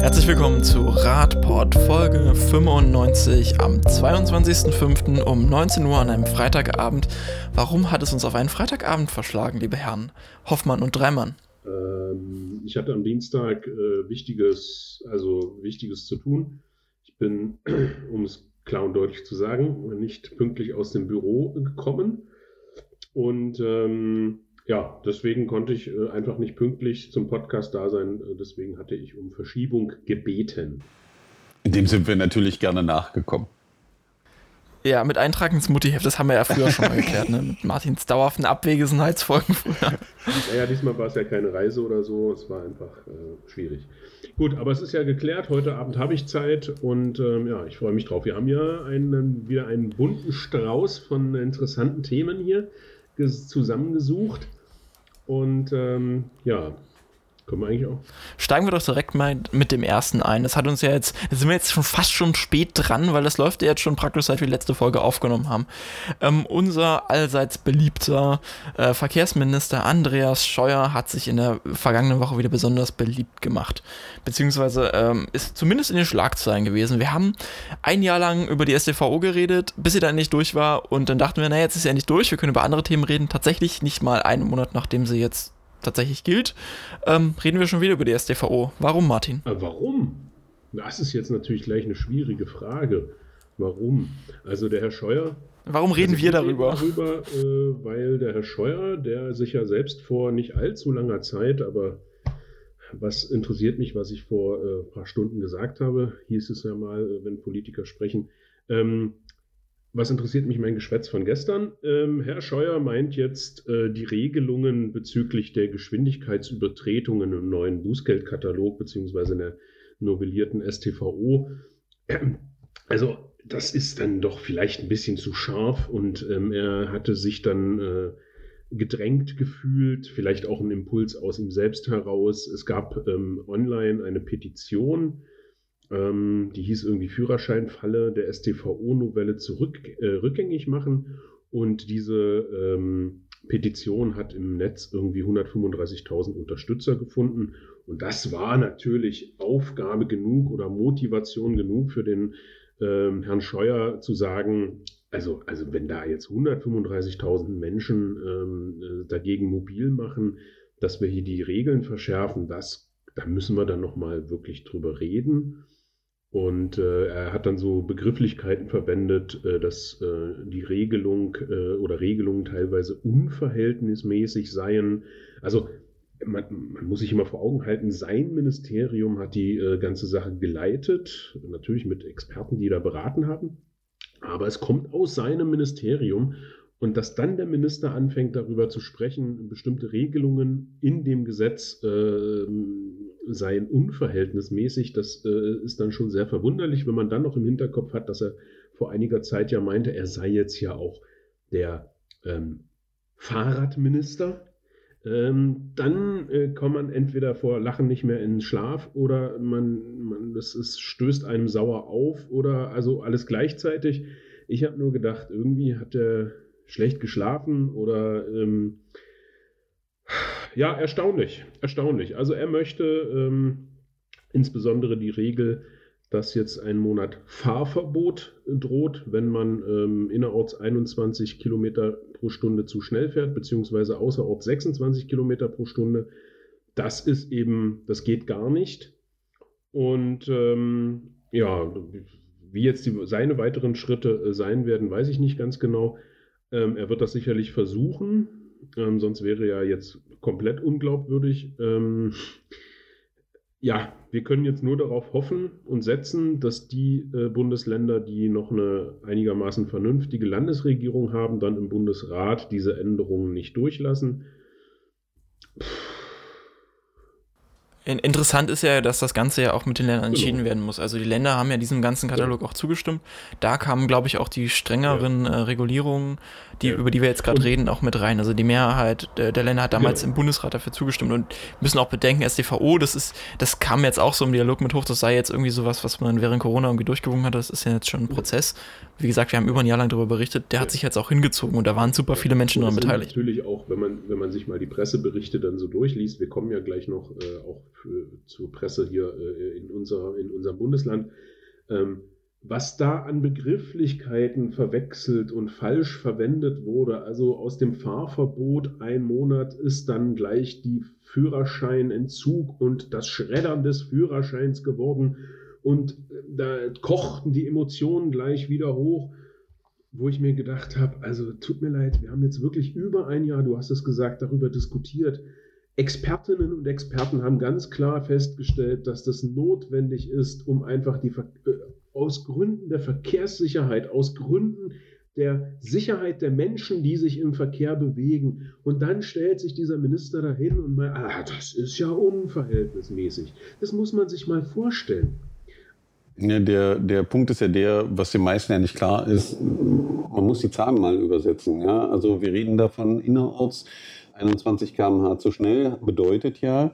Herzlich willkommen zu Radport Folge 95 am 22.05. um 19 Uhr an einem Freitagabend. Warum hat es uns auf einen Freitagabend verschlagen, liebe Herren Hoffmann und Dreimann? Ähm, ich hatte am Dienstag äh, wichtiges, also wichtiges zu tun. Ich bin, um es klar und deutlich zu sagen, nicht pünktlich aus dem Büro gekommen und ähm, ja, deswegen konnte ich äh, einfach nicht pünktlich zum Podcast da sein. Äh, deswegen hatte ich um Verschiebung gebeten. In dem sind wir natürlich gerne nachgekommen. Ja, mit Eintrag ins Muttiheft, das haben wir ja früher schon mal geklärt, ne? Mit Martins dauerhaften Abwesenheitsfolgen früher. Naja, diesmal war es ja keine Reise oder so, es war einfach äh, schwierig. Gut, aber es ist ja geklärt, heute Abend habe ich Zeit und ähm, ja, ich freue mich drauf. Wir haben ja einen, wieder einen bunten Strauß von interessanten Themen hier zusammengesucht. Und ähm, ja, können wir eigentlich auch. Steigen wir doch direkt mal mit dem ersten ein. Das hat uns ja jetzt, sind wir jetzt schon fast schon spät dran, weil das läuft ja jetzt schon praktisch seit wir die letzte Folge aufgenommen haben. Ähm, unser allseits beliebter äh, Verkehrsminister Andreas Scheuer hat sich in der vergangenen Woche wieder besonders beliebt gemacht. Beziehungsweise ähm, ist zumindest in den Schlagzeilen gewesen. Wir haben ein Jahr lang über die STVO geredet, bis sie dann nicht durch war und dann dachten wir, naja, jetzt ist sie ja nicht durch, wir können über andere Themen reden. Tatsächlich nicht mal einen Monat nachdem sie jetzt tatsächlich gilt, ähm, reden wir schon wieder über die SDVO. Warum, Martin? Äh, warum? Das ist jetzt natürlich gleich eine schwierige Frage. Warum? Also der Herr Scheuer. Warum reden also wir darüber? darüber äh, weil der Herr Scheuer, der sich ja selbst vor nicht allzu langer Zeit, aber was interessiert mich, was ich vor äh, ein paar Stunden gesagt habe, hieß es ja mal, äh, wenn Politiker sprechen, ähm, was interessiert mich mein Geschwätz von gestern? Ähm, Herr Scheuer meint jetzt äh, die Regelungen bezüglich der Geschwindigkeitsübertretungen im neuen Bußgeldkatalog beziehungsweise in der novellierten STVO. Also das ist dann doch vielleicht ein bisschen zu scharf und ähm, er hatte sich dann äh, gedrängt gefühlt, vielleicht auch ein Impuls aus ihm selbst heraus. Es gab ähm, online eine Petition, ähm, die hieß irgendwie Führerscheinfalle der StVO-Novelle zurück, äh, rückgängig machen. Und diese ähm, Petition hat im Netz irgendwie 135.000 Unterstützer gefunden. Und das war natürlich Aufgabe genug oder Motivation genug für den ähm, Herrn Scheuer zu sagen, also, also wenn da jetzt 135.000 Menschen ähm, äh, dagegen mobil machen, dass wir hier die Regeln verschärfen, das, da müssen wir dann nochmal wirklich drüber reden. Und äh, er hat dann so Begrifflichkeiten verwendet, äh, dass äh, die Regelung äh, oder Regelungen teilweise unverhältnismäßig seien. Also man, man, muss sich immer vor Augen halten, sein Ministerium hat die äh, ganze Sache geleitet, natürlich mit Experten, die da beraten haben. Aber es kommt aus seinem Ministerium und dass dann der Minister anfängt darüber zu sprechen, bestimmte Regelungen in dem Gesetz äh, seien unverhältnismäßig. Das äh, ist dann schon sehr verwunderlich, wenn man dann noch im Hinterkopf hat, dass er vor einiger Zeit ja meinte, er sei jetzt ja auch der ähm, Fahrradminister. Ähm, dann äh, kommt man entweder vor Lachen nicht mehr in Schlaf oder man, man das ist, stößt einem sauer auf oder also alles gleichzeitig. Ich habe nur gedacht, irgendwie hat er schlecht geschlafen oder ähm, ja, erstaunlich, erstaunlich. Also er möchte ähm, insbesondere die Regel, dass jetzt ein Monat Fahrverbot droht, wenn man ähm, innerorts 21 Kilometer pro Stunde zu schnell fährt, beziehungsweise außerorts 26 Kilometer pro Stunde. Das ist eben, das geht gar nicht. Und ähm, ja, wie jetzt die, seine weiteren Schritte äh, sein werden, weiß ich nicht ganz genau. Ähm, er wird das sicherlich versuchen, ähm, sonst wäre er jetzt komplett unglaubwürdig. Ähm, ja, wir können jetzt nur darauf hoffen und setzen, dass die äh, Bundesländer, die noch eine einigermaßen vernünftige Landesregierung haben, dann im Bundesrat diese Änderungen nicht durchlassen. Pff Interessant ist ja, dass das Ganze ja auch mit den Ländern entschieden genau. werden muss. Also die Länder haben ja diesem ganzen Katalog ja. auch zugestimmt. Da kamen, glaube ich, auch die strengeren ja. äh, Regulierungen, die, ja. über die wir jetzt gerade reden, auch mit rein. Also die Mehrheit der, der Länder hat damals genau. im Bundesrat dafür zugestimmt und müssen auch bedenken, SDVO, das ist, das kam jetzt auch so im Dialog mit hoch, das sei jetzt irgendwie sowas, was man während Corona irgendwie durchgewungen hat. Das ist ja jetzt schon ein Prozess. Wie gesagt, wir haben über ein Jahr lang darüber berichtet, der hat sich jetzt auch hingezogen und da waren super viele Menschen daran beteiligt. Natürlich auch, wenn man, wenn man sich mal die Presseberichte dann so durchliest, wir kommen ja gleich noch äh, auch für, zur Presse hier äh, in, unser, in unserem Bundesland. Ähm, was da an Begrifflichkeiten verwechselt und falsch verwendet wurde. Also aus dem Fahrverbot ein Monat ist dann gleich die Führerscheinentzug und das Schreddern des Führerscheins geworden. Und da kochten die Emotionen gleich wieder hoch, wo ich mir gedacht habe, also tut mir leid, wir haben jetzt wirklich über ein Jahr, du hast es gesagt, darüber diskutiert. Expertinnen und Experten haben ganz klar festgestellt, dass das notwendig ist, um einfach die äh, aus Gründen der Verkehrssicherheit, aus Gründen der Sicherheit der Menschen, die sich im Verkehr bewegen. Und dann stellt sich dieser Minister dahin und mal, ah, das ist ja unverhältnismäßig. Das muss man sich mal vorstellen. Ja, der, der Punkt ist ja der, was den meisten ja nicht klar ist, man muss die Zahlen mal übersetzen. Ja? Also wir reden davon innerorts 21 km/h zu schnell, bedeutet ja,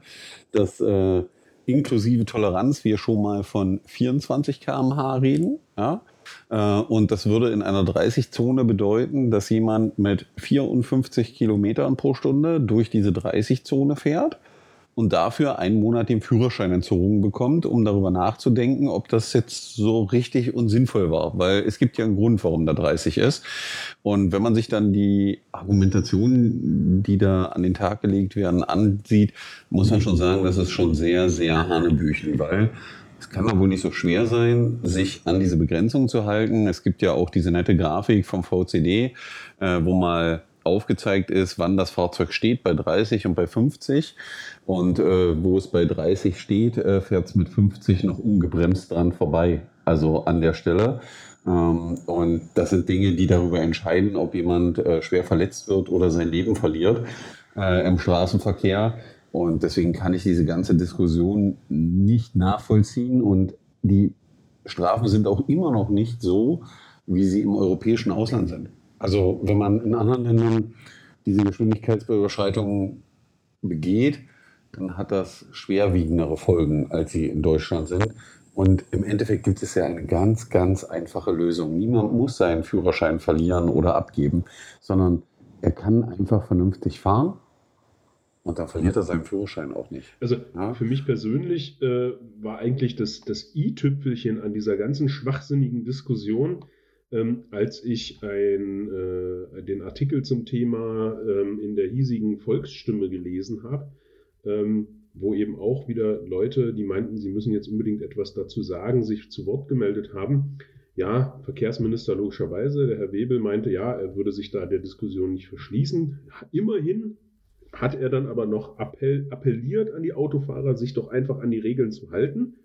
dass äh, inklusive Toleranz wir schon mal von 24 km/h reden. Ja? Äh, und das würde in einer 30-Zone bedeuten, dass jemand mit 54 Kilometern pro Stunde durch diese 30-Zone fährt und dafür einen Monat den Führerschein entzogen bekommt, um darüber nachzudenken, ob das jetzt so richtig und sinnvoll war. Weil es gibt ja einen Grund, warum da 30 ist. Und wenn man sich dann die Argumentationen, die da an den Tag gelegt werden, ansieht, muss man schon sagen, das ist schon sehr, sehr Hanebüchen, weil es kann doch wohl nicht so schwer sein, sich an diese Begrenzung zu halten. Es gibt ja auch diese nette Grafik vom VCD, äh, wo mal aufgezeigt ist, wann das Fahrzeug steht, bei 30 und bei 50. Und äh, wo es bei 30 steht, äh, fährt es mit 50 noch ungebremst dran vorbei. Also an der Stelle. Ähm, und das sind Dinge, die darüber entscheiden, ob jemand äh, schwer verletzt wird oder sein Leben verliert äh, im Straßenverkehr. Und deswegen kann ich diese ganze Diskussion nicht nachvollziehen. Und die Strafen sind auch immer noch nicht so, wie sie im europäischen Ausland sind. Also wenn man in anderen Ländern diese Geschwindigkeitsüberschreitungen begeht, dann hat das schwerwiegendere Folgen, als sie in Deutschland sind. Und im Endeffekt gibt es ja eine ganz, ganz einfache Lösung. Niemand muss seinen Führerschein verlieren oder abgeben, sondern er kann einfach vernünftig fahren und dann verliert er seinen Führerschein auch nicht. Also ja? für mich persönlich äh, war eigentlich das, das i-Tüpfelchen an dieser ganzen schwachsinnigen Diskussion, ähm, als ich ein, äh, den Artikel zum Thema ähm, in der hiesigen Volksstimme gelesen habe, ähm, wo eben auch wieder Leute, die meinten, sie müssen jetzt unbedingt etwas dazu sagen, sich zu Wort gemeldet haben. Ja, Verkehrsminister logischerweise, der Herr Webel meinte, ja, er würde sich da der Diskussion nicht verschließen. Immerhin hat er dann aber noch appell, appelliert an die Autofahrer, sich doch einfach an die Regeln zu halten.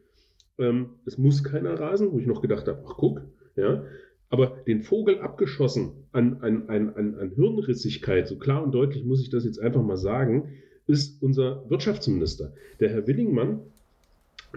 Ähm, es muss keiner rasen, wo ich noch gedacht habe, ach guck, ja, aber den Vogel abgeschossen an, an, an, an Hirnrissigkeit, so klar und deutlich muss ich das jetzt einfach mal sagen, ist unser Wirtschaftsminister. Der Herr Willingmann.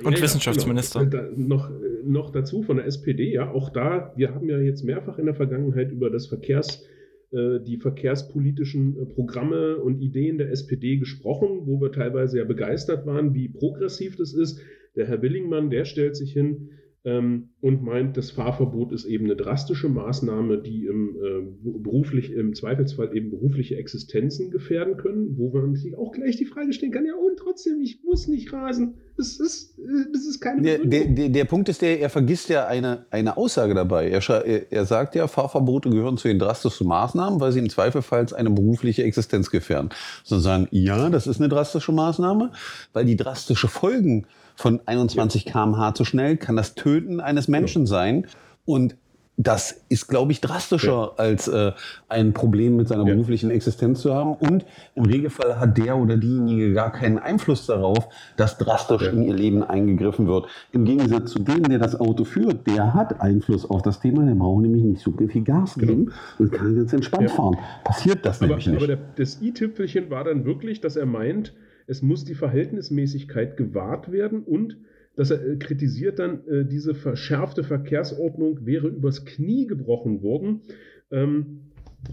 Und ja, Wissenschaftsminister. Da, noch, noch dazu von der SPD, ja, auch da, wir haben ja jetzt mehrfach in der Vergangenheit über das Verkehrs, äh, die verkehrspolitischen äh, Programme und Ideen der SPD gesprochen, wo wir teilweise ja begeistert waren, wie progressiv das ist. Der Herr Willingmann, der stellt sich hin, und meint, das Fahrverbot ist eben eine drastische Maßnahme, die im, äh, beruflich, im Zweifelsfall eben berufliche Existenzen gefährden können, wo man sich auch gleich die Frage stellen kann, ja und trotzdem, ich muss nicht rasen. Das ist, äh, das ist keine der, der, der, der, Punkt ist der, er vergisst ja eine, eine Aussage dabei. Er, er, sagt ja, Fahrverbote gehören zu den drastischsten Maßnahmen, weil sie im Zweifelsfall eine berufliche Existenz gefährden. Sondern sagen, ja, das ist eine drastische Maßnahme, weil die drastische Folgen von 21 km/h zu schnell kann das Töten eines Menschen sein. Und das ist, glaube ich, drastischer ja. als äh, ein Problem mit seiner ja. beruflichen Existenz zu haben. Und im Regelfall hat der oder diejenige gar keinen Einfluss darauf, dass drastisch ja. in ihr Leben eingegriffen wird. Im Gegensatz zu dem, der das Auto führt, der hat Einfluss auf das Thema. Der braucht nämlich nicht so viel Gas genau. geben und kann ganz entspannt fahren. Passiert das aber, nämlich nicht. Aber der, das i-Tüpfelchen war dann wirklich, dass er meint, es muss die Verhältnismäßigkeit gewahrt werden und dass er äh, kritisiert dann, äh, diese verschärfte Verkehrsordnung wäre übers Knie gebrochen worden. Ähm,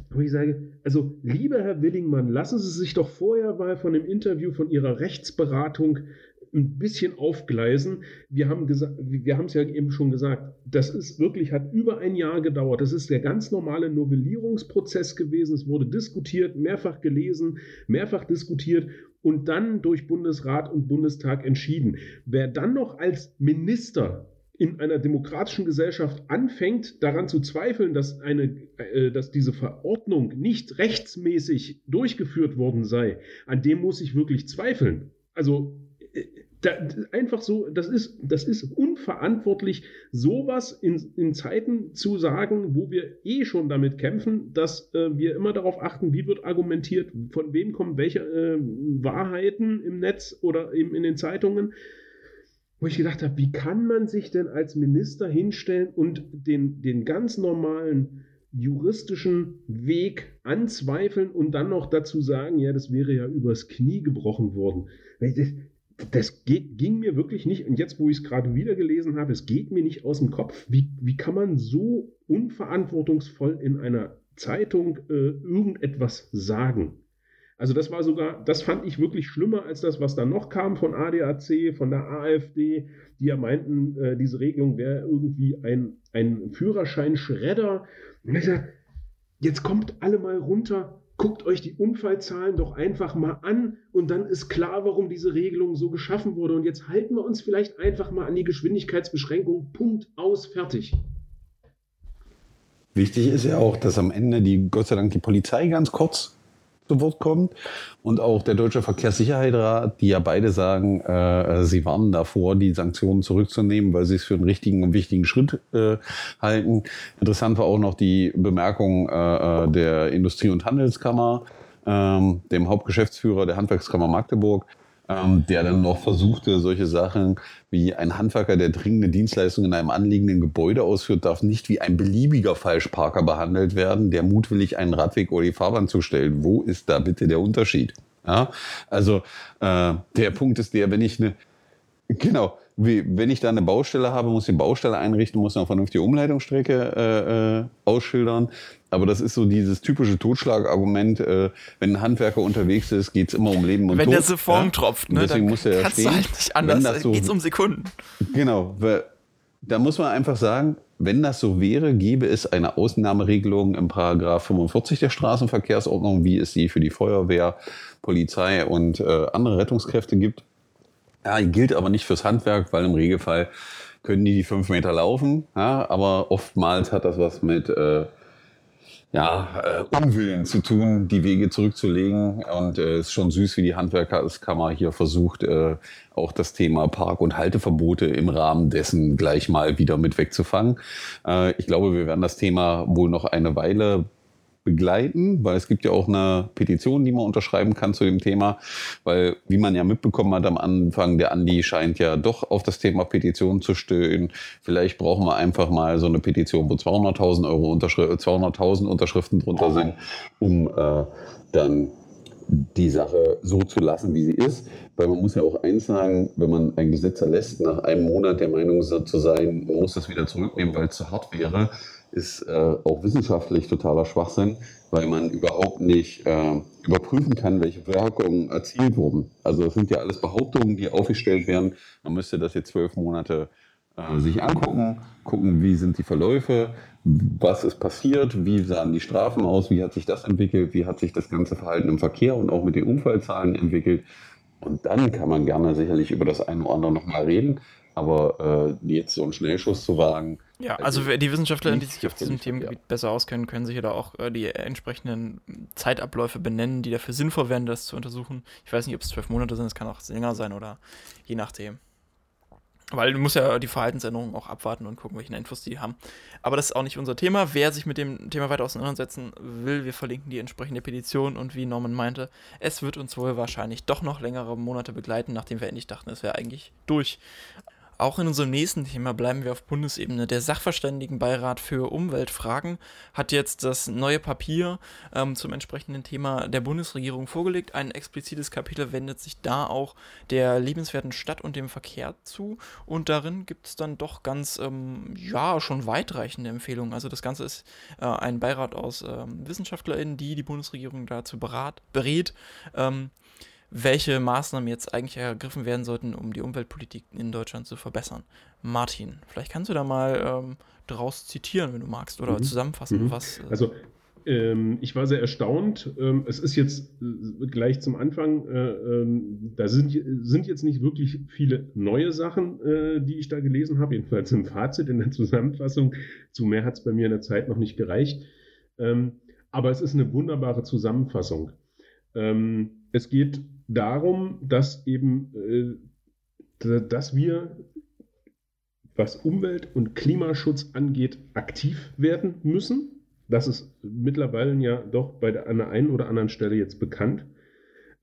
wo ich sage, also lieber Herr Willingmann, lassen Sie sich doch vorher mal von dem Interview von Ihrer Rechtsberatung ein bisschen aufgleisen. Wir haben gesagt, wir haben es ja eben schon gesagt, das ist wirklich, hat über ein Jahr gedauert. Das ist der ganz normale Novellierungsprozess gewesen. Es wurde diskutiert, mehrfach gelesen, mehrfach diskutiert und dann durch Bundesrat und Bundestag entschieden. Wer dann noch als Minister in einer demokratischen Gesellschaft anfängt, daran zu zweifeln, dass, eine, äh, dass diese Verordnung nicht rechtsmäßig durchgeführt worden sei, an dem muss ich wirklich zweifeln. Also äh, da, einfach so, das ist, das ist unverantwortlich, sowas in, in Zeiten zu sagen, wo wir eh schon damit kämpfen, dass äh, wir immer darauf achten, wie wird argumentiert, von wem kommen welche äh, Wahrheiten im Netz oder eben in den Zeitungen. Wo ich gedacht habe, wie kann man sich denn als Minister hinstellen und den, den ganz normalen juristischen Weg anzweifeln und dann noch dazu sagen, ja, das wäre ja übers Knie gebrochen worden. Das, geht, ging mir wirklich nicht, und jetzt, wo ich es gerade wieder gelesen habe, es geht mir nicht aus dem Kopf. Wie, wie kann man so unverantwortungsvoll in einer Zeitung äh, irgendetwas sagen? Also das war sogar, das fand ich wirklich schlimmer als das, was dann noch kam von ADAC, von der AfD, die ja meinten, äh, diese Regelung wäre irgendwie ein, ein Führerschein-Schredder. Und ich sage, jetzt kommt alle mal runter, guckt euch die Unfallzahlen doch einfach mal an und dann ist klar, warum diese Regelung so geschaffen wurde. Und jetzt halten wir uns vielleicht einfach mal an die Geschwindigkeitsbeschränkung. Punkt aus, fertig. Wichtig ist ja auch, dass am Ende die, Gott sei Dank, die Polizei ganz kurz zu Wort kommt und auch der Deutsche Verkehrssicherheitsrat, die ja beide sagen, äh, sie warnen davor, die Sanktionen zurückzunehmen, weil sie es für einen richtigen und wichtigen Schritt äh, halten. Interessant war auch noch die Bemerkung äh, äh der Industrie- und Handelskammer, ähm, dem Hauptgeschäftsführer der Handwerkskammer Magdeburg, ähm, der dann noch versuchte, solche Sachen wie ein Handwerker, der dringende Dienstleistungen in einem anliegenden Gebäude ausführt, darf nicht wie ein beliebiger Falschparker behandelt werden, der mutwillig einen Radweg oder die Fahrbahn zustellt. Wo ist da bitte der Unterschied? Ja, also äh, der Punkt ist der, wenn ich eine, genau, wie, wenn ich da eine Baustelle habe, muss die Baustelle einrichten, muss eine vernünftige Umleitungsstrecke äh, äh, ausschildern. Aber das ist so dieses typische Totschlagargument, äh, wenn ein Handwerker unterwegs ist, geht es immer um Leben und wenn Tod. Wenn der Siphon ja? tropft, ne, deswegen muss er kannst stehen. du halt nicht anders, so, geht es um Sekunden. Genau, da muss man einfach sagen, wenn das so wäre, gäbe es eine Ausnahmeregelung im Paragraph 45 der Straßenverkehrsordnung, wie es sie für die Feuerwehr, Polizei und äh, andere Rettungskräfte gibt. Ja, gilt aber nicht fürs Handwerk, weil im Regelfall können die die fünf Meter laufen. Ja, aber oftmals hat das was mit äh, ja, äh, Unwillen zu tun, die Wege zurückzulegen. Und es äh, ist schon süß, wie die Handwerkerskammer hier versucht, äh, auch das Thema Park- und Halteverbote im Rahmen dessen gleich mal wieder mit wegzufangen. Äh, ich glaube, wir werden das Thema wohl noch eine Weile begleiten, weil es gibt ja auch eine Petition, die man unterschreiben kann zu dem Thema, weil wie man ja mitbekommen hat am Anfang, der Andi scheint ja doch auf das Thema Petition zu stöhnen. Vielleicht brauchen wir einfach mal so eine Petition, wo 200.000 Euro Unterschri 200.000 Unterschriften drunter sind, um äh, dann die Sache so zu lassen, wie sie ist. Weil man muss ja auch eins sagen, wenn man ein Gesetz erlässt, nach einem Monat der Meinung zu sein, man muss das wieder zurücknehmen, weil es zu hart wäre, ist äh, auch wissenschaftlich totaler Schwachsinn, weil man überhaupt nicht äh, überprüfen kann, welche Wirkungen erzielt wurden. Also es sind ja alles Behauptungen, die aufgestellt werden. Man müsste das jetzt zwölf Monate äh, sich angucken, gucken, wie sind die Verläufe, was ist passiert, wie sahen die Strafen aus, wie hat sich das entwickelt, wie hat sich das ganze Verhalten im Verkehr und auch mit den Unfallzahlen entwickelt. Und dann kann man gerne sicherlich über das eine oder andere nochmal reden. Aber äh, jetzt so einen Schnellschuss zu wagen. Ja, also, also die Wissenschaftler, die sich auf diesem Themengebiet ja. besser auskennen, können sich da auch äh, die entsprechenden Zeitabläufe benennen, die dafür sinnvoll wären, das zu untersuchen. Ich weiß nicht, ob es zwölf Monate sind, es kann auch länger sein oder je nachdem. Weil du musst ja die Verhaltensänderungen auch abwarten und gucken, welche Infos die haben. Aber das ist auch nicht unser Thema. Wer sich mit dem Thema weiter auseinandersetzen will, wir verlinken die entsprechende Petition und wie Norman meinte, es wird uns wohl wahrscheinlich doch noch längere Monate begleiten, nachdem wir endlich dachten, es wäre eigentlich durch. Auch in unserem nächsten Thema bleiben wir auf Bundesebene. Der Sachverständigenbeirat für Umweltfragen hat jetzt das neue Papier ähm, zum entsprechenden Thema der Bundesregierung vorgelegt. Ein explizites Kapitel wendet sich da auch der lebenswerten Stadt und dem Verkehr zu. Und darin gibt es dann doch ganz, ähm, ja, schon weitreichende Empfehlungen. Also das Ganze ist äh, ein Beirat aus ähm, WissenschaftlerInnen, die die Bundesregierung dazu berat, berät. Welche Maßnahmen jetzt eigentlich ergriffen werden sollten, um die Umweltpolitik in Deutschland zu verbessern. Martin, vielleicht kannst du da mal ähm, daraus zitieren, wenn du magst, oder mhm. zusammenfassen, mhm. was. Äh also Ähm, ich war sehr erstaunt. Ähm, es ist jetzt äh, gleich zum Anfang, äh, ähm, da sind, sind jetzt nicht wirklich viele neue Sachen, äh, die ich da gelesen habe, jedenfalls im Fazit, in der Zusammenfassung. Zu mehr hat es bei mir in der Zeit noch nicht gereicht. Aber es ist eine wunderbare Zusammenfassung. Es geht darum, dass eben, äh, dass wir was Umwelt- und Klimaschutz angeht, aktiv werden müssen das ist mittlerweile ja doch bei der, an der einen oder anderen Stelle jetzt bekannt.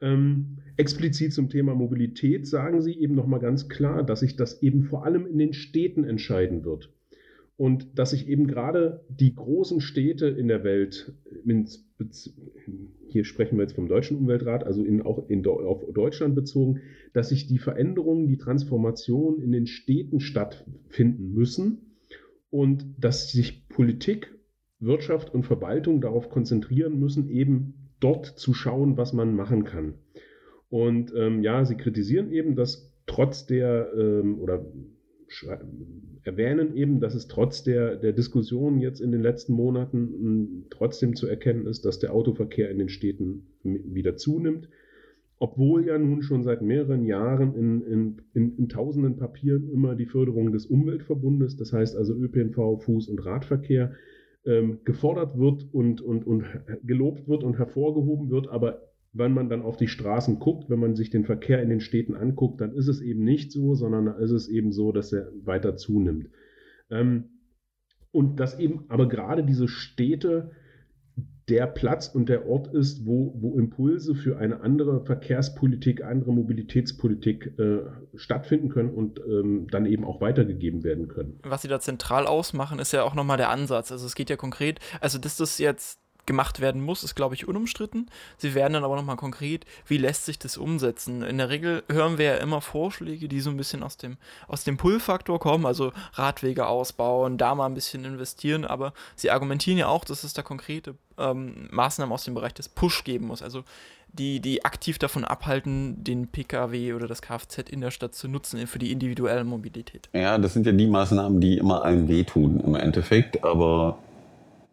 Ähm, explizit zum Thema Mobilität sagen Sie eben nochmal ganz klar, dass sich das eben vor allem in den Städten entscheiden wird. Und dass sich eben gerade die großen Städte in der Welt, hier sprechen wir jetzt vom Deutschen Umweltrat, also in, auch in, auf Deutschland bezogen, dass sich die Veränderungen, die Transformation in den Städten stattfinden müssen und dass sich Politik Wirtschaft und Verwaltung darauf konzentrieren müssen, eben dort zu schauen, was man machen kann. Und ähm, ja, sie kritisieren eben, dass trotz der ähm, oder erwähnen eben, dass es trotz der, der Diskussion jetzt in den letzten Monaten hm, trotzdem zu erkennen ist, dass der Autoverkehr in den Städten wieder zunimmt. Obwohl ja nun schon seit mehreren Jahren in, in, in, in tausenden Papieren immer die Förderung des Umweltverbundes, das heißt also ÖPNV, Fuß- und Radverkehr, ähm, gefordert wird und, und, und gelobt wird und hervorgehoben wird, aber wenn man dann auf die Straßen guckt, wenn man sich den Verkehr in den Städten anguckt, dann ist es eben nicht so, sondern dann ist es eben so, dass er weiter zunimmt. Ähm, und dass eben aber gerade diese Städte der Platz und der Ort ist, wo, wo Impulse für eine andere Verkehrspolitik, andere Mobilitätspolitik äh, stattfinden können und ähm, dann eben auch weitergegeben werden können. Was sie da zentral ausmachen, ist ja auch nochmal der Ansatz. Also es geht ja konkret, also dass das jetzt gemacht werden muss, ist, glaube ich, unumstritten. Sie werden dann aber nochmal konkret, wie lässt sich das umsetzen? In der Regel hören wir ja immer Vorschläge, die so ein bisschen aus dem, aus dem Pull-Faktor kommen, also Radwege ausbauen, da mal ein bisschen investieren, aber sie argumentieren ja auch, dass es da konkrete ähm, Maßnahmen aus dem Bereich des Push geben muss. Also die, die aktiv davon abhalten, den Pkw oder das Kfz in der Stadt zu nutzen für die individuelle Mobilität. Ja, das sind ja die Maßnahmen, die immer allen wehtun im Endeffekt, aber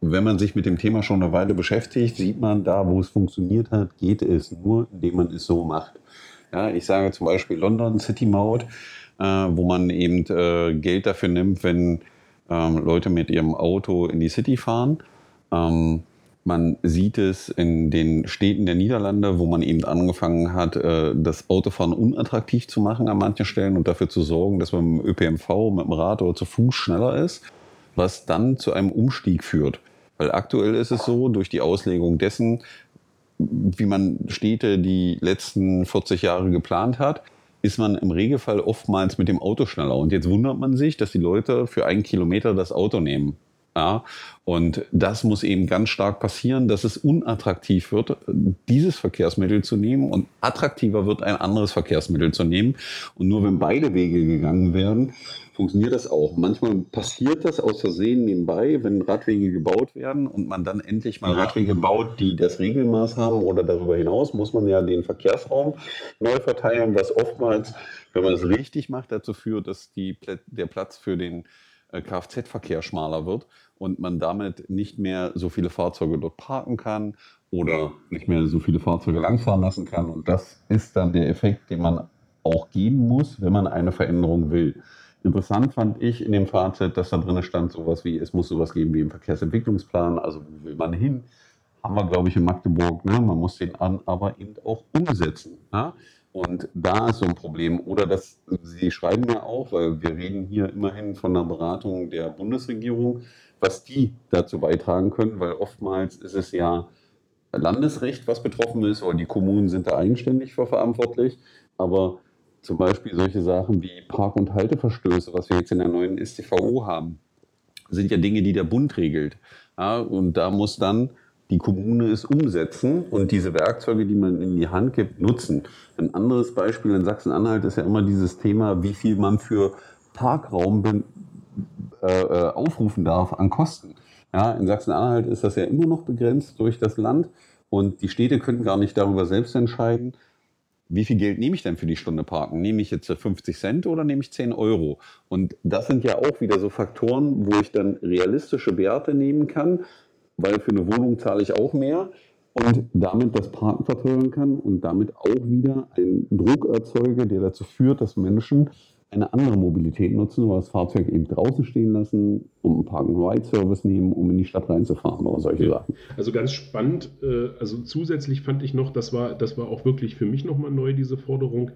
wenn man sich mit dem Thema schon eine Weile beschäftigt, sieht man, da wo es funktioniert hat, geht es nur, indem man es so macht. Ja, ich sage zum Beispiel London City Maut, äh, wo man eben äh, Geld dafür nimmt, wenn ähm, Leute mit ihrem Auto in die City fahren. Ähm, man sieht es in den Städten der Niederlande, wo man eben angefangen hat, äh, das Autofahren unattraktiv zu machen an manchen Stellen und dafür zu sorgen, dass man mit dem ÖPNV, mit dem Rad oder zu Fuß schneller ist, was dann zu einem Umstieg führt. Weil aktuell ist es so, durch die Auslegung dessen, wie man Städte die letzten 40 Jahre geplant hat, ist man im Regelfall oftmals mit dem Auto schneller. Und jetzt wundert man sich, dass die Leute für einen Kilometer das Auto nehmen. Ja, und das muss eben ganz stark passieren, dass es unattraktiv wird, dieses Verkehrsmittel zu nehmen und attraktiver wird, ein anderes Verkehrsmittel zu nehmen. Und nur wenn beide Wege gegangen werden, funktioniert das auch. Manchmal passiert das aus Versehen nebenbei, wenn Radwege gebaut werden und man dann endlich mal Radwege baut, die das Regelmaß haben oder darüber hinaus muss man ja den Verkehrsraum neu verteilen, was oftmals, wenn man es richtig macht, dazu führt, dass die, der Platz für den äh, Kfz-Verkehr schmaler wird und man damit nicht mehr so viele Fahrzeuge dort parken kann oder nicht mehr so viele Fahrzeuge langfahren lassen kann. Und das ist dann der Effekt, den man auch geben muss, wenn man eine Veränderung will. Interessant fand ich in dem Fazit, dass da drin stand, sowas wie, es muss sowas geben wie im Verkehrsentwicklungsplan, also wo will man hin? Haben wir, glaube ich, in Magdeburg, ne? man muss den an, aber eben auch umsetzen. Ja? Und da ist so ein Problem. Oder dass Sie schreiben ja auch, weil wir reden hier immerhin von einer Beratung der Bundesregierung, was die dazu beitragen können, weil oftmals ist es ja Landesrecht, was betroffen ist, oder die Kommunen sind da eigenständig für verantwortlich. Aber zum Beispiel solche Sachen wie Park- und Halteverstöße, was wir jetzt in der neuen StVO haben, sind ja Dinge, die der Bund regelt. Ja, und da muss dann die Kommune es umsetzen und diese Werkzeuge, die man in die Hand gibt, nutzen. Ein anderes Beispiel in Sachsen-Anhalt ist ja immer dieses Thema, wie viel man für Parkraum äh, äh, aufrufen darf an Kosten. Ja, in Sachsen-Anhalt ist das ja immer noch begrenzt durch das Land und die Städte können gar nicht darüber selbst entscheiden, wie viel Geld nehme ich denn für die Stunde Parken? Nehme ich jetzt 50 Cent oder nehme ich 10 Euro? Und das sind ja auch wieder so Faktoren, wo ich dann realistische Werte nehmen kann, weil für eine Wohnung zahle ich auch mehr und damit das Parken verteuern kann und damit auch wieder einen Druck erzeuge, der dazu führt, dass Menschen eine andere Mobilität nutzen oder das Fahrzeug eben draußen stehen lassen, um einen Park-and-Ride-Service nehmen, um in die Stadt reinzufahren oder solche Sachen. Also ganz spannend. Äh, also zusätzlich fand ich noch, das war, das war auch wirklich für mich nochmal neu, diese Forderung.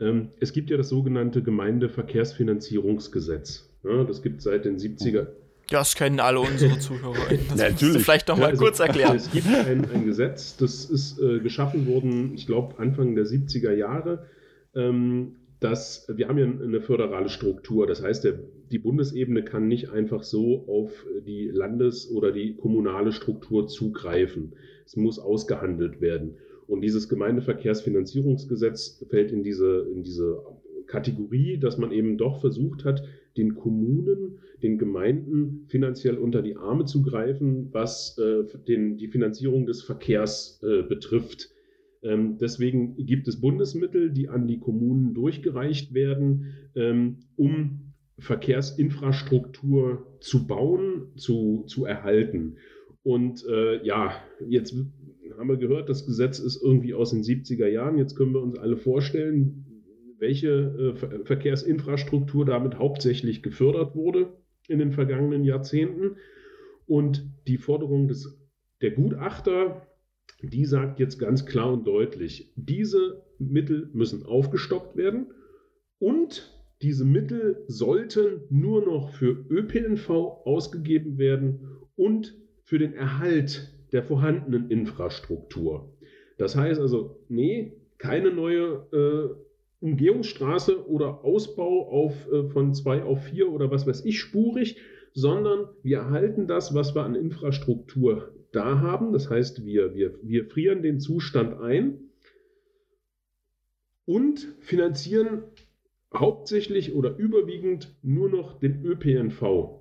Ähm, es gibt ja das sogenannte Gemeindeverkehrsfinanzierungsgesetz. Das gibt seit den 70er, das kennen alle unsere Zuhörer. Das Natürlich. Du vielleicht noch mal ja, also, kurz erklären. Es gibt ein, ein Gesetz, das ist äh, geschaffen worden, ich glaube, Anfang der 70er Jahre. Ähm, dass wir haben ja eine föderale Struktur. Das heißt, der, die Bundesebene kann nicht einfach so auf die Landes- oder die kommunale Struktur zugreifen. Es muss ausgehandelt werden. Und dieses Gemeindeverkehrsfinanzierungsgesetz fällt in diese, in diese Kategorie, dass man eben doch versucht hat, den Kommunen, den Gemeinden finanziell unter die Arme zu greifen, was äh, den, die Finanzierung des Verkehrs äh, betrifft. Ähm, deswegen gibt es Bundesmittel, die an die Kommunen durchgereicht werden, ähm, um Verkehrsinfrastruktur zu bauen, zu, zu erhalten. Und äh, ja, jetzt haben wir gehört, das Gesetz ist irgendwie aus den 70er Jahren. Jetzt können wir uns alle vorstellen, welche äh, Verkehrsinfrastruktur damit hauptsächlich gefördert wurde in den vergangenen Jahrzehnten. Und die Forderung des, der Gutachter die sagt jetzt ganz klar und deutlich, diese Mittel müssen aufgestockt werden und diese Mittel sollten nur noch für ÖPNV ausgegeben werden und für den Erhalt der vorhandenen Infrastruktur. Das heißt also, nee, keine neue äh, Umgehungsstraße oder Ausbau auf, äh, von zwei auf vier oder was weiß ich spurig, sondern wir erhalten das, was wir an Infrastruktur da haben. Das heißt, wir, wir, wir frieren den Zustand ein und finanzieren hauptsächlich oder überwiegend nur noch den ÖPNV.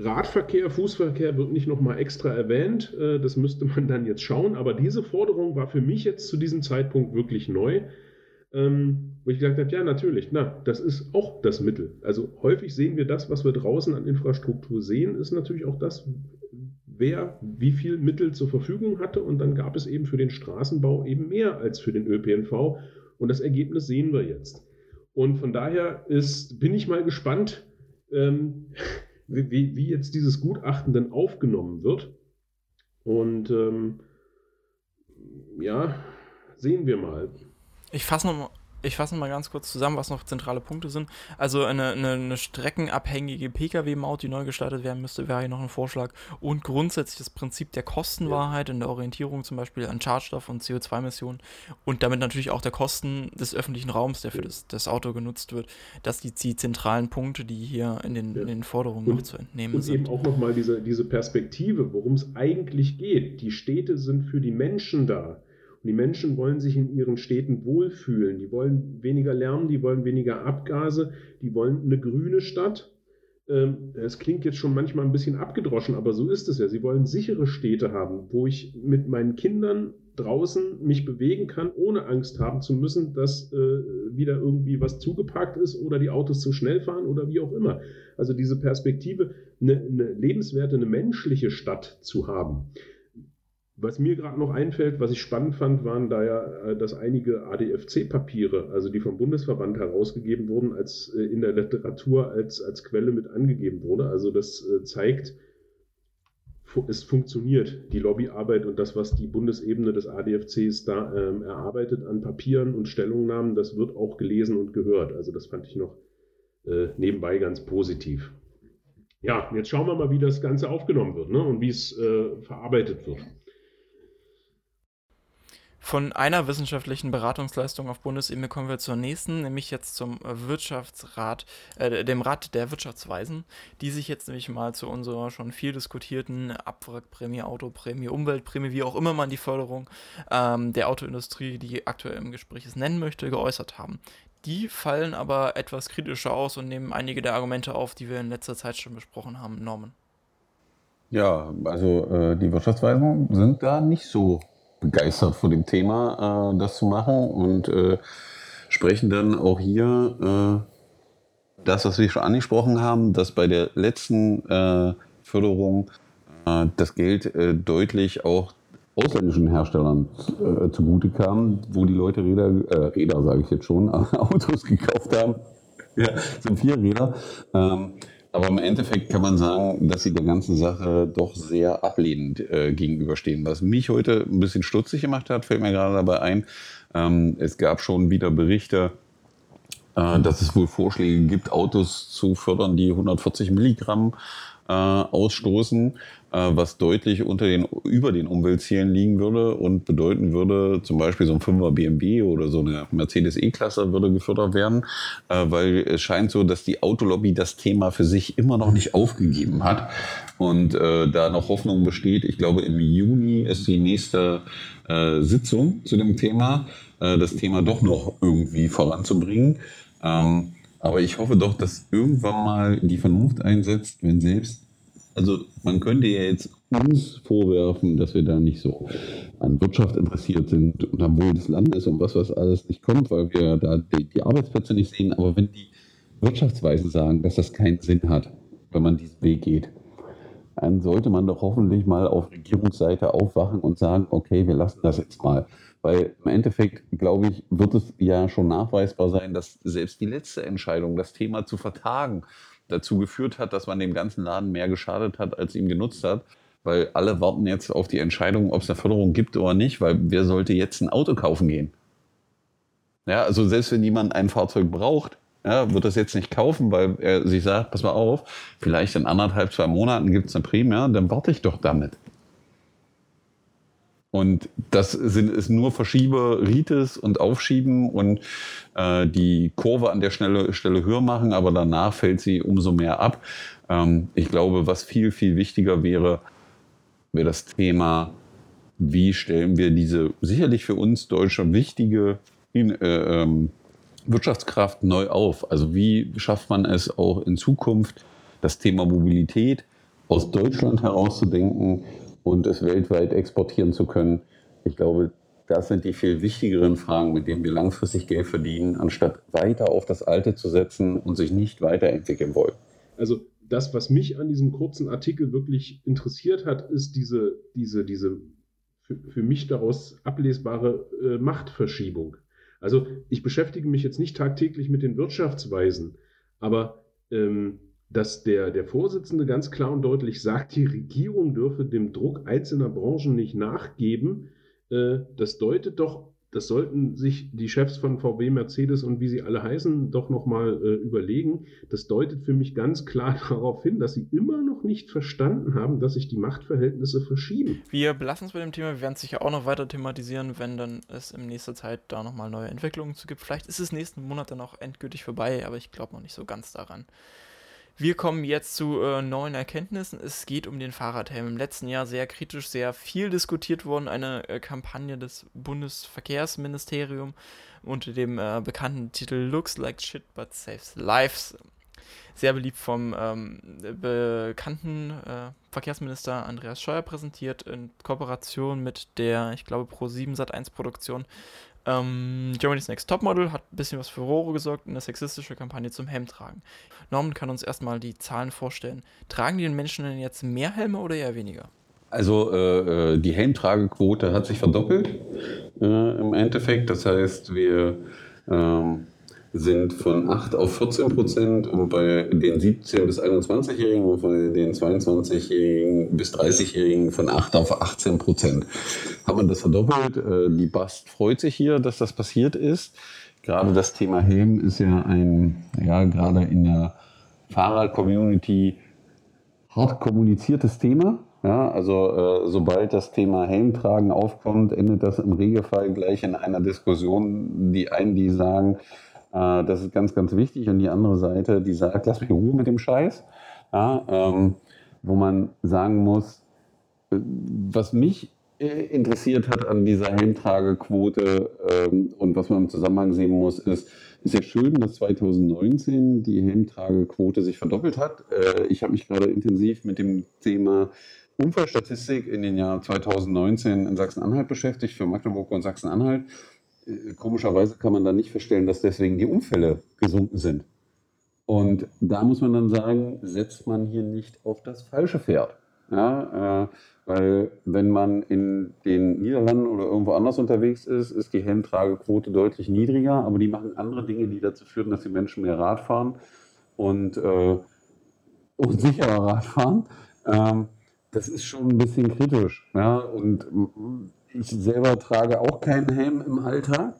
Radverkehr, Fußverkehr wird nicht nochmal extra erwähnt, äh, das müsste man dann jetzt schauen, aber diese Forderung war für mich jetzt zu diesem Zeitpunkt wirklich neu, ähm, wo ich gesagt habe, ja natürlich, na, das ist auch das Mittel. Also häufig sehen wir das, was wir draußen an Infrastruktur sehen, ist natürlich auch das, wer wie viel Mittel zur Verfügung hatte und dann gab es eben für den Straßenbau eben mehr als für den ÖPNV und das Ergebnis sehen wir jetzt. Und von daher ist, bin ich mal gespannt, ähm, wie, wie, jetzt dieses Gutachten dann aufgenommen wird. Und ähm, ja, sehen wir mal. Ich fasse noch, ich fasse mal ganz kurz zusammen, was noch zentrale Punkte sind. Also eine, eine, eine streckenabhängige Pkw-Maut, die neu gestaltet werden müsste, wäre hier noch ein Vorschlag. Und grundsätzlich das Prinzip der Kostenwahrheit in der Orientierung zum Beispiel an Schadstoff- und CO2-Emissionen und damit natürlich auch der Kosten des öffentlichen Raums, der für das, das Auto genutzt wird. Das sind die, zentralen Punkte, die hier in den, ja. in den Forderungen und, noch zu entnehmen und sind. Und eben auch nochmal diese, diese Perspektive, worum es eigentlich geht. Die Städte sind für die Menschen da. Und die Menschen wollen sich in ihren Städten wohlfühlen. Die wollen weniger Lärm, die wollen weniger Abgase, die wollen eine grüne Stadt. Ähm, es klingt jetzt schon manchmal ein bisschen abgedroschen, aber so ist es ja. Sie wollen sichere Städte haben, wo ich mit meinen Kindern draußen mich bewegen kann, ohne Angst haben zu müssen, dass äh, wieder irgendwie was zugeparkt ist oder die Autos zu schnell fahren oder wie auch immer. Also diese Perspektive, eine, eine lebenswerte, eine menschliche Stadt zu haben. Was mir gerade noch einfällt, was ich spannend fand, waren da ja, äh, dass einige ADFC-Papiere, also die vom Bundesverband herausgegeben wurden, als äh, in der Literatur als, als Quelle mit angegeben wurde. Also das äh, zeigt, es funktioniert, die Lobbyarbeit und das, was die Bundesebene des ADFCs da ähm, erarbeitet an Papieren und Stellungnahmen, das wird auch gelesen und gehört. Also das fand ich noch äh, nebenbei ganz positiv. Ja, jetzt schauen wir mal, wie das Ganze aufgenommen wird ne, und wie es äh, verarbeitet wird. Von einer wissenschaftlichen Beratungsleistung auf Bundesebene kommen wir zur nächsten, nämlich jetzt zum Wirtschaftsrat, äh, dem Rat der Wirtschaftsweisen, die sich jetzt nämlich mal zu unserer schon viel diskutierten Abwrackprämie, Autoprämie, Umweltprämie, wie auch immer man die Förderung ähm, der Autoindustrie, die aktuell im Gespräch ist, nennen möchte, geäußert haben. Die fallen aber etwas kritischer aus und nehmen einige der Argumente auf, die wir in letzter Zeit schon besprochen haben. Norman. Ja, also äh, die Wirtschaftsweisen sind da nicht so begeistert vor dem Thema, äh, das zu machen und äh, sprechen dann auch hier äh, das, was wir schon angesprochen haben, dass bei der letzten äh, Förderung äh, das Geld äh, deutlich auch ausländischen Herstellern äh, zugute kam, wo die Leute Räder, äh, Räder sage ich jetzt schon, Autos gekauft haben. Ja, sind vier Räder. Ähm, aber im Endeffekt kann man sagen, dass sie der ganzen Sache doch sehr ablehnend äh, gegenüberstehen. Was mich heute ein bisschen stutzig gemacht hat, fällt mir gerade dabei ein. Ähm, es gab schon wieder Berichte, äh, dass es wohl Vorschläge gibt, Autos zu fördern, die 140 Milligramm äh, ausstoßen, äh, was deutlich unter den, über den Umweltzielen liegen würde und bedeuten würde, zum Beispiel so ein 5er BMW oder so eine Mercedes E-Klasse würde gefördert werden, äh, weil es scheint so, dass die Autolobby das Thema für sich immer noch nicht aufgegeben hat und äh, da noch Hoffnung besteht. Ich glaube, im Juni ist die nächste äh, Sitzung zu dem Thema, äh, das Thema doch noch irgendwie voranzubringen. Ähm, aber ich hoffe doch, dass irgendwann mal die Vernunft einsetzt, wenn selbst, also man könnte ja jetzt uns vorwerfen, dass wir da nicht so an Wirtschaft interessiert sind und am Wohl des Landes und was was alles nicht kommt, weil wir da die, die Arbeitsplätze nicht sehen. Aber wenn die Wirtschaftsweisen sagen, dass das keinen Sinn hat, wenn man diesen Weg geht, dann sollte man doch hoffentlich mal auf Regierungsseite aufwachen und sagen, okay, wir lassen das jetzt mal. Weil im Endeffekt, glaube ich, wird es ja schon nachweisbar sein, dass selbst die letzte Entscheidung, das Thema zu vertagen, dazu geführt hat, dass man dem ganzen Laden mehr geschadet hat, als ihm genutzt hat. Weil alle warten jetzt auf die Entscheidung, ob es eine Förderung gibt oder nicht, weil wer sollte jetzt ein Auto kaufen gehen? Ja, also selbst wenn jemand ein Fahrzeug braucht, ja, wird das jetzt nicht kaufen, weil er sich sagt, pass mal auf, vielleicht in anderthalb, zwei Monaten gibt es eine Prämie, dann warte ich doch damit. Und das sind, ist nur Verschiebe, Rites und Aufschieben und äh, die Kurve an der Stelle, Stelle höher machen, aber danach fällt sie umso mehr ab. Ähm, ich glaube, was viel, viel wichtiger wäre, wäre das Thema, wie stellen wir diese sicherlich für uns Deutsche wichtige äh, ähm, Wirtschaftskraft neu auf? Also wie schafft man es auch in Zukunft, das Thema Mobilität aus Deutschland herauszudenken und es weltweit exportieren zu können. Ich glaube, das sind die viel wichtigeren Fragen, mit denen wir langfristig Geld verdienen, anstatt weiter auf das Alte zu setzen und sich nicht weiterentwickeln wollen. Also das, was mich an diesem kurzen Artikel wirklich interessiert hat, ist diese, diese, diese für, für mich daraus ablesbare äh, Machtverschiebung. Also ich beschäftige mich jetzt nicht tagtäglich mit den Wirtschaftsweisen, aber ähm, dass der, der Vorsitzende ganz klar und deutlich sagt, die Regierung dürfe dem Druck einzelner Branchen nicht nachgeben. Äh, das deutet doch, das sollten sich die Chefs von VW, Mercedes und wie sie alle heißen, doch nochmal äh, überlegen. Das deutet für mich ganz klar darauf hin, dass sie immer noch nicht verstanden haben, dass sich die Machtverhältnisse verschieben. Wir belassen es bei dem Thema. Wir werden es sicher auch noch weiter thematisieren, wenn dann es in nächster Zeit da nochmal neue Entwicklungen zu gibt. Vielleicht ist es nächsten Monat dann auch endgültig vorbei, aber ich glaube noch nicht so ganz daran. Wir kommen jetzt zu äh, neuen Erkenntnissen. Es geht um den Fahrradhelm. Im letzten Jahr sehr kritisch, sehr viel diskutiert worden. Eine äh, Kampagne des Bundesverkehrsministeriums unter dem äh, bekannten Titel Looks Like Shit But Saves Lives. Sehr beliebt vom ähm, bekannten äh, Verkehrsminister Andreas Scheuer präsentiert in Kooperation mit der, ich glaube, Pro7 Sat1 Produktion ähm, Germany's Next Topmodel hat ein bisschen was für Rohre gesorgt in der sexistische Kampagne zum Helmtragen. Norman kann uns erstmal die Zahlen vorstellen. Tragen die Menschen denn jetzt mehr Helme oder eher weniger? Also äh, äh die Helmtragequote hat sich verdoppelt äh, im Endeffekt. Das heißt, wir ähm, sind von 8 auf 14 Prozent und bei den 17- bis 21-Jährigen und bei den 22-Jährigen bis 30-Jährigen von 8 auf 18 Prozent. Hat man das verdoppelt? Äh, die Bast freut sich hier, dass das passiert ist. Gerade das Thema Helm ist ja ein, ja, gerade in der Fahrer-Community hart kommuniziertes Thema. Ja, also äh, sobald das Thema Helmtragen aufkommt, endet das im Regelfall gleich in einer Diskussion. Die einen, die sagen, äh, das ist ganz, ganz wichtig. Und die andere Seite, die sagt, lass mich in Ruhe mit dem Scheiß. Ja, ähm, wo man sagen muss, äh, was mich äh, interessiert hat an dieser Helmtragequote ähm, und was man im Zusammenhang sehen muss, ist, ist ja schön, dass 2019 die Helmtragequote sich verdoppelt hat. Äh, ich habe mich gerade intensiv mit dem Thema Unfallstatistik in den Jahren 2019 in Sachsen-Anhalt beschäftigt, für Magdeburg und Sachsen-Anhalt. Äh, komischerweise kann man dann nicht feststellen, dass deswegen die Unfälle gesunken sind. Und da muss man dann sagen, setzt man hier nicht auf das falsche Pferd. Ja, äh, weil wenn man in den Niederlanden oder irgendwo anders unterwegs ist, ist die Helmtragequote deutlich niedriger, aber die machen andere Dinge, die dazu führen, dass die Menschen mehr Rad fahren und, äh, und sicherer Rad fahren. Ähm, das ist schon ein bisschen kritisch. Ja? Und ich selber trage auch keinen Helm im Alltag,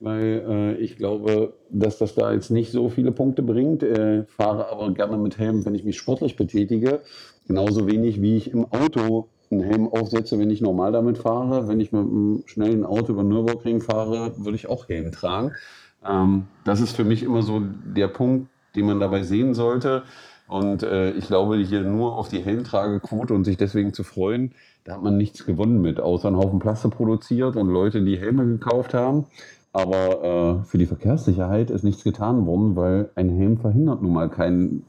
weil äh, ich glaube, dass das da jetzt nicht so viele Punkte bringt. Äh, fahre aber gerne mit Helm, wenn ich mich sportlich betätige. Genauso wenig wie ich im Auto einen Helm aufsetze, wenn ich normal damit fahre. Wenn ich mit einem schnellen Auto über Nürburgring fahre, würde ich auch Helm tragen. Ähm, das ist für mich immer so der Punkt, den man dabei sehen sollte. Und äh, ich glaube, hier nur auf die Helmtragequote und sich deswegen zu freuen, da hat man nichts gewonnen mit, außer einen Haufen Plaste produziert und Leute, die Helme gekauft haben. Aber äh, für die Verkehrssicherheit ist nichts getan worden, weil ein Helm verhindert nun mal keinen,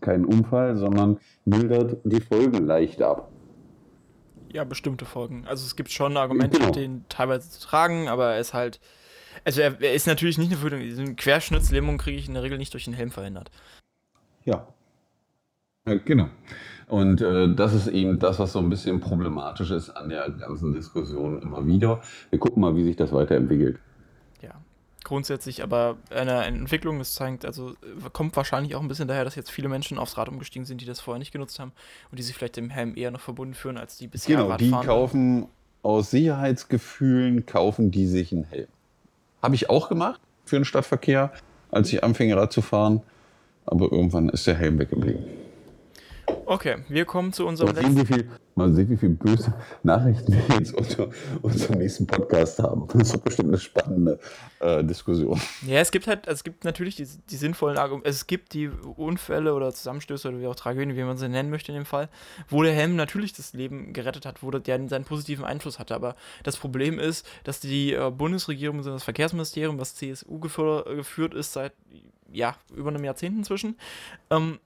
keinen Unfall, sondern mildert die Folgen leicht ab. Ja, bestimmte Folgen. Also es gibt schon Argumente, genau. den teilweise zu tragen, aber er ist halt. Also er, er ist natürlich nicht eine Füllung. Eine Querschnittslähmung kriege ich in der Regel nicht durch den Helm verhindert. Ja. Ja genau. Und äh, das ist eben das, was so ein bisschen problematisch ist an der ganzen Diskussion immer wieder. Wir gucken mal, wie sich das weiterentwickelt. Ja, grundsätzlich aber eine Entwicklung, das zeigt, also kommt wahrscheinlich auch ein bisschen daher, dass jetzt viele Menschen aufs Rad umgestiegen sind, die das vorher nicht genutzt haben und die sich vielleicht dem Helm eher noch verbunden fühlen, als die bisher Genau, Radfahren. die kaufen aus Sicherheitsgefühlen, kaufen die sich einen Helm. Habe ich auch gemacht für den Stadtverkehr, als ich anfing Rad zu fahren, aber irgendwann ist der Helm weggeblieben. Okay, wir kommen zu unserem mal sehen, letzten. Wie viel, mal sehen, wie viele böse Nachrichten wir jetzt unter unserem nächsten Podcast haben. Das ist bestimmt eine spannende äh, Diskussion. Ja, es gibt halt, es gibt natürlich die, die sinnvollen Argumente. Es gibt die Unfälle oder Zusammenstöße oder wie auch Tragödien, wie man sie nennen möchte in dem Fall, wo der Helm natürlich das Leben gerettet hat, wo der seinen positiven Einfluss hatte. Aber das Problem ist, dass die äh, Bundesregierung, das Verkehrsministerium, was CSU geführt ist seit ja, über einem Jahrzehnt inzwischen, ähm,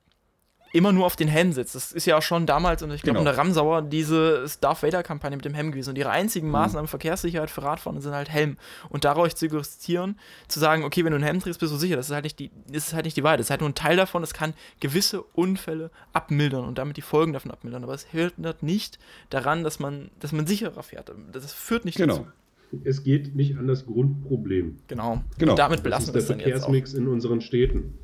immer nur auf den Helm sitzt. Das ist ja auch schon damals, und ich glaube, genau. unter Ramsauer, diese Darth Vader-Kampagne mit dem Helm gewesen. Und ihre einzigen mhm. Maßnahmen mhm. Verkehrssicherheit für Radfahren sind halt Helm. Und darauf zu justieren, zu sagen, okay, wenn du einen Helm trägst, bist du sicher. Das ist halt nicht die, das ist halt nicht die Wahrheit. Das ist halt nur ein Teil davon. Es kann gewisse Unfälle abmildern und damit die Folgen davon abmildern. Aber es hindert nicht daran, dass man, dass man sicherer fährt. Das führt nicht genau. dazu. Es geht nicht an das Grundproblem. Genau. genau. Und damit belassen wir es dann jetzt auch. Der Verkehrsmix in unseren Städten.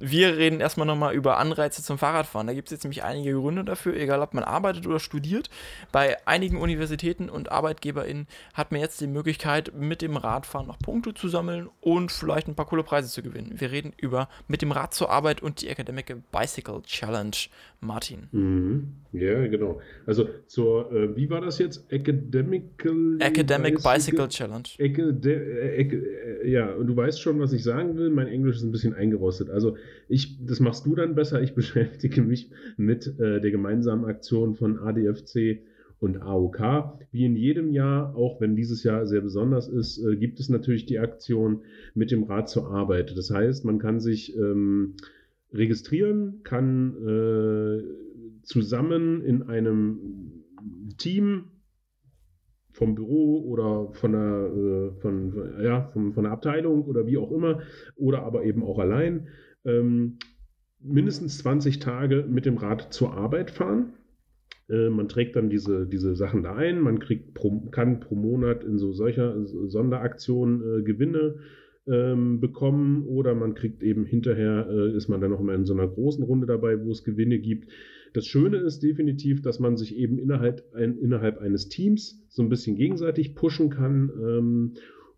Wir reden erstmal nochmal über Anreize zum Fahrradfahren. Da gibt es jetzt nämlich einige Gründe dafür, egal ob man arbeitet oder studiert. Bei einigen Universitäten und ArbeitgeberInnen hat man jetzt die Möglichkeit, mit dem Radfahren noch Punkte zu sammeln und vielleicht ein paar coole Preise zu gewinnen. Wir reden über mit dem Rad zur Arbeit und die Academic Bicycle Challenge. Martin. Mhm. Ja, genau. Also zur, äh, wie war das jetzt? Academical Academic Bicycle, Bicycle Challenge. Acade äh, äh, ja, und du weißt schon, was ich sagen will. Mein Englisch ist ein bisschen eingerostet. Also ich, das machst du dann besser. Ich beschäftige mich mit äh, der gemeinsamen Aktion von ADFC und AOK. Wie in jedem Jahr, auch wenn dieses Jahr sehr besonders ist, äh, gibt es natürlich die Aktion mit dem Rad zur Arbeit. Das heißt, man kann sich ähm, registrieren, kann äh, zusammen in einem Team vom Büro oder von der, äh, von, ja, von, von der Abteilung oder wie auch immer oder aber eben auch allein ähm, mindestens 20 Tage mit dem Rad zur Arbeit fahren. Äh, man trägt dann diese, diese Sachen da ein, man kriegt pro, kann pro Monat in so solcher Sonderaktionen äh, Gewinne ähm, bekommen. Oder man kriegt eben hinterher, äh, ist man dann noch mal in so einer großen Runde dabei, wo es Gewinne gibt. Das Schöne ist definitiv, dass man sich eben innerhalb, ein, innerhalb eines Teams so ein bisschen gegenseitig pushen kann. Ähm,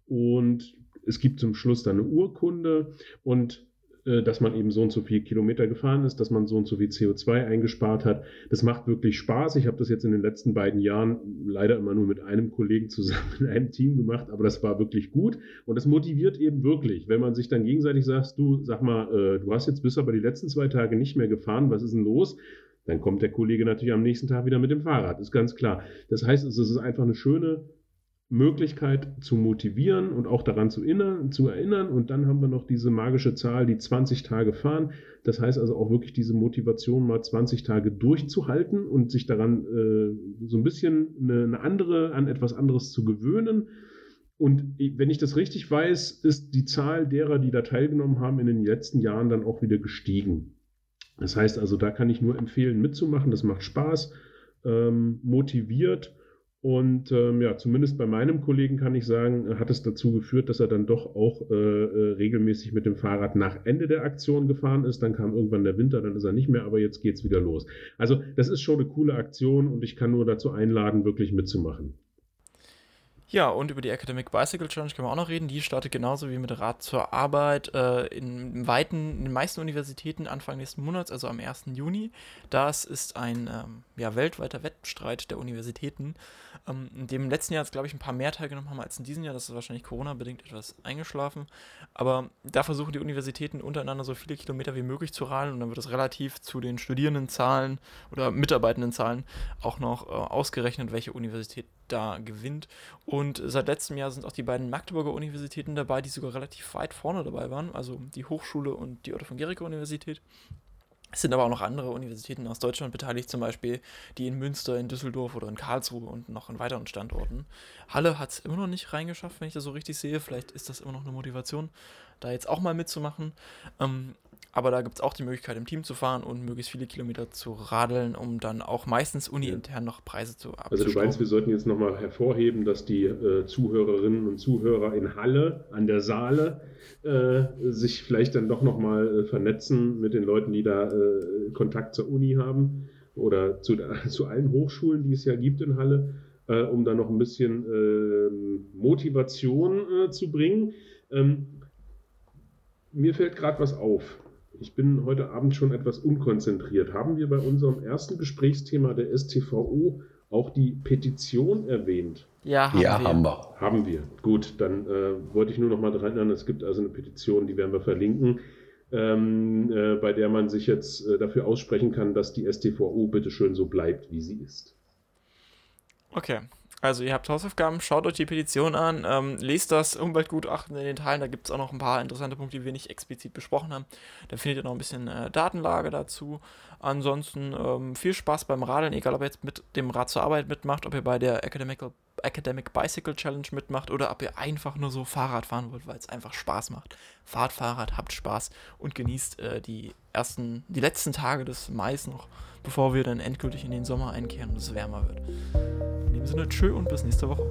und es gibt zum Schluss dann eine Urkunde. Und dass man eben so und so viel Kilometer gefahren ist, dass man so und so viel CO2 eingespart hat. Das macht wirklich Spaß. Ich habe das jetzt in den letzten beiden Jahren leider immer nur mit einem Kollegen zusammen in einem Team gemacht, aber das war wirklich gut und das motiviert eben wirklich, wenn man sich dann gegenseitig sagt, du sag mal, äh, du hast jetzt bis aber die letzten zwei Tage nicht mehr gefahren, was ist denn los? Dann kommt der Kollege natürlich am nächsten Tag wieder mit dem Fahrrad, ist ganz klar. Das heißt, es ist einfach eine schöne Möglichkeit zu motivieren und auch daran zu, innern, zu erinnern. Und dann haben wir noch diese magische Zahl, die 20 Tage fahren. Das heißt also auch wirklich diese Motivation, mal 20 Tage durchzuhalten und sich daran äh, so ein bisschen eine, eine andere, an etwas anderes zu gewöhnen. Und wenn ich das richtig weiß, ist die Zahl derer, die da teilgenommen haben, in den letzten Jahren dann auch wieder gestiegen. Das heißt also, da kann ich nur empfehlen, mitzumachen. Das macht Spaß. ähm, motiviert. Und ähm, ja, zumindest bei meinem Kollegen kann ich sagen, hat es dazu geführt, dass er dann doch auch äh, äh, regelmäßig mit dem Fahrrad nach Ende der Aktion gefahren ist. Dann kam irgendwann der Winter, dann ist er nicht mehr, aber jetzt geht's wieder los. Also das ist schon eine coole Aktion und ich kann nur dazu einladen, wirklich mitzumachen. Ja, und über die Academic Bicycle Challenge können wir auch noch reden. Die startet genauso wie mit Rad zur Arbeit äh, in, weiten, in den meisten Universitäten Anfang nächsten Monats, also am 1. Juni. Das ist ein ähm, ja, weltweiter Wettstreit der Universitäten, ähm, in dem im letzten Jahr, glaube ich, ein paar mehr teilgenommen haben als in diesem Jahr. Das ist wahrscheinlich Corona-bedingt etwas eingeschlafen. Aber da versuchen die Universitäten untereinander so viele Kilometer wie möglich zu radeln und dann wird es relativ zu den Studierendenzahlen oder Mitarbeitendenzahlen auch noch äh, ausgerechnet, welche Universität da gewinnt. Und seit letztem Jahr sind auch die beiden Magdeburger Universitäten dabei, die sogar relativ weit vorne dabei waren, also die Hochschule und die Otto von Gericke Universität. Es sind aber auch noch andere Universitäten aus Deutschland beteiligt, zum Beispiel die in Münster, in Düsseldorf oder in Karlsruhe und noch in weiteren Standorten. Halle hat es immer noch nicht reingeschafft, wenn ich das so richtig sehe. Vielleicht ist das immer noch eine Motivation, da jetzt auch mal mitzumachen. Ähm, aber da gibt es auch die Möglichkeit, im Team zu fahren und möglichst viele Kilometer zu radeln, um dann auch meistens uni-intern noch Preise zu abzustauben. Also du meinst, wir sollten jetzt nochmal hervorheben, dass die äh, Zuhörerinnen und Zuhörer in Halle, an der Saale, äh, sich vielleicht dann doch nochmal äh, vernetzen mit den Leuten, die da äh, Kontakt zur Uni haben oder zu, zu allen Hochschulen, die es ja gibt in Halle, äh, um da noch ein bisschen ähm, Motivation äh, zu bringen. Ähm, mir fällt gerade was auf. Ich bin heute Abend schon etwas unkonzentriert. Haben wir bei unserem ersten Gesprächsthema der STVO auch die Petition erwähnt? Ja, haben, ja, wir. haben wir. Haben wir. Gut, dann äh, wollte ich nur noch mal daran erinnern, es gibt also eine Petition, die werden wir verlinken, ähm, äh, bei der man sich jetzt äh, dafür aussprechen kann, dass die STVO bitteschön so bleibt, wie sie ist. Okay, also ihr habt Hausaufgaben, schaut euch die Petition an, ähm, lest das Umweltgutachten in den Teilen, da gibt es auch noch ein paar interessante Punkte, die wir nicht explizit besprochen haben. Da findet ihr noch ein bisschen äh, Datenlage dazu. Ansonsten ähm, viel Spaß beim Radeln, egal ob ihr jetzt mit dem Rad zur Arbeit mitmacht, ob ihr bei der Academical, Academic Bicycle Challenge mitmacht oder ob ihr einfach nur so Fahrrad fahren wollt, weil es einfach Spaß macht. Fahrt Fahrrad, habt Spaß und genießt äh, die ersten, die letzten Tage des Mai noch, bevor wir dann endgültig in den Sommer einkehren und es wärmer wird. In dem Sinne, tschö und bis nächste Woche.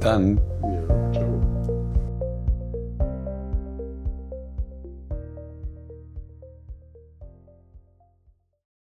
Dann